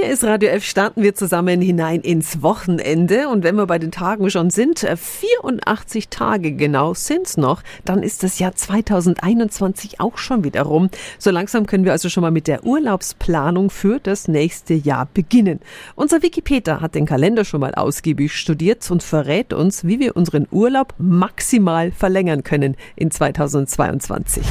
Hier ist Radio F, starten wir zusammen hinein ins Wochenende. Und wenn wir bei den Tagen schon sind, 84 äh, Tage genau sind's noch, dann ist das Jahr 2021 auch schon wieder rum. So langsam können wir also schon mal mit der Urlaubsplanung für das nächste Jahr beginnen. Unser Wikipedia hat den Kalender schon mal ausgiebig studiert und verrät uns, wie wir unseren Urlaub maximal verlängern können in 2022.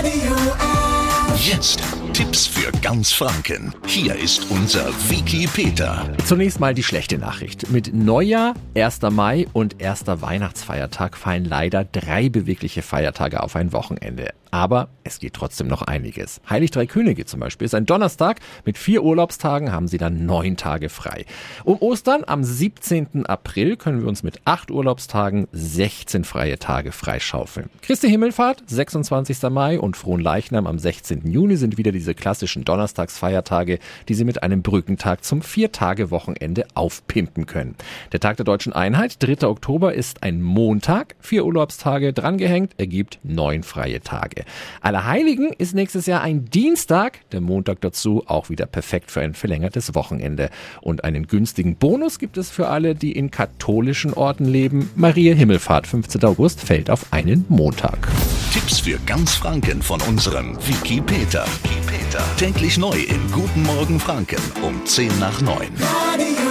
Radio F. Jetzt Tipps für ganz Franken. Hier ist unser Wiki Peter. Zunächst mal die schlechte Nachricht. Mit Neujahr, 1. Mai und 1. Weihnachtsfeiertag fallen leider drei bewegliche Feiertage auf ein Wochenende. Aber es geht trotzdem noch einiges. Heilig Drei Könige zum Beispiel ist ein Donnerstag. Mit vier Urlaubstagen haben sie dann neun Tage frei. Um Ostern am 17. April können wir uns mit acht Urlaubstagen 16 freie Tage freischaufeln. Christi Himmelfahrt, 26. Mai und Frohen Leichnam am 16. Juni sind wieder diese klassischen Donnerstagsfeiertage, die Sie mit einem Brückentag zum Vier-Tage-Wochenende aufpimpen können. Der Tag der Deutschen Einheit, 3. Oktober, ist ein Montag. Vier Urlaubstage drangehängt, ergibt neun freie Tage. Allerheiligen ist nächstes Jahr ein Dienstag, der Montag dazu auch wieder perfekt für ein verlängertes Wochenende. Und einen günstigen Bonus gibt es für alle, die in katholischen Orten leben. Maria Himmelfahrt, 15. August, fällt auf einen Montag. Tipps für ganz Franken von unserem Wiki Peter. Wiki Peter. Täglich neu in Guten Morgen Franken um 10 nach 9. Radio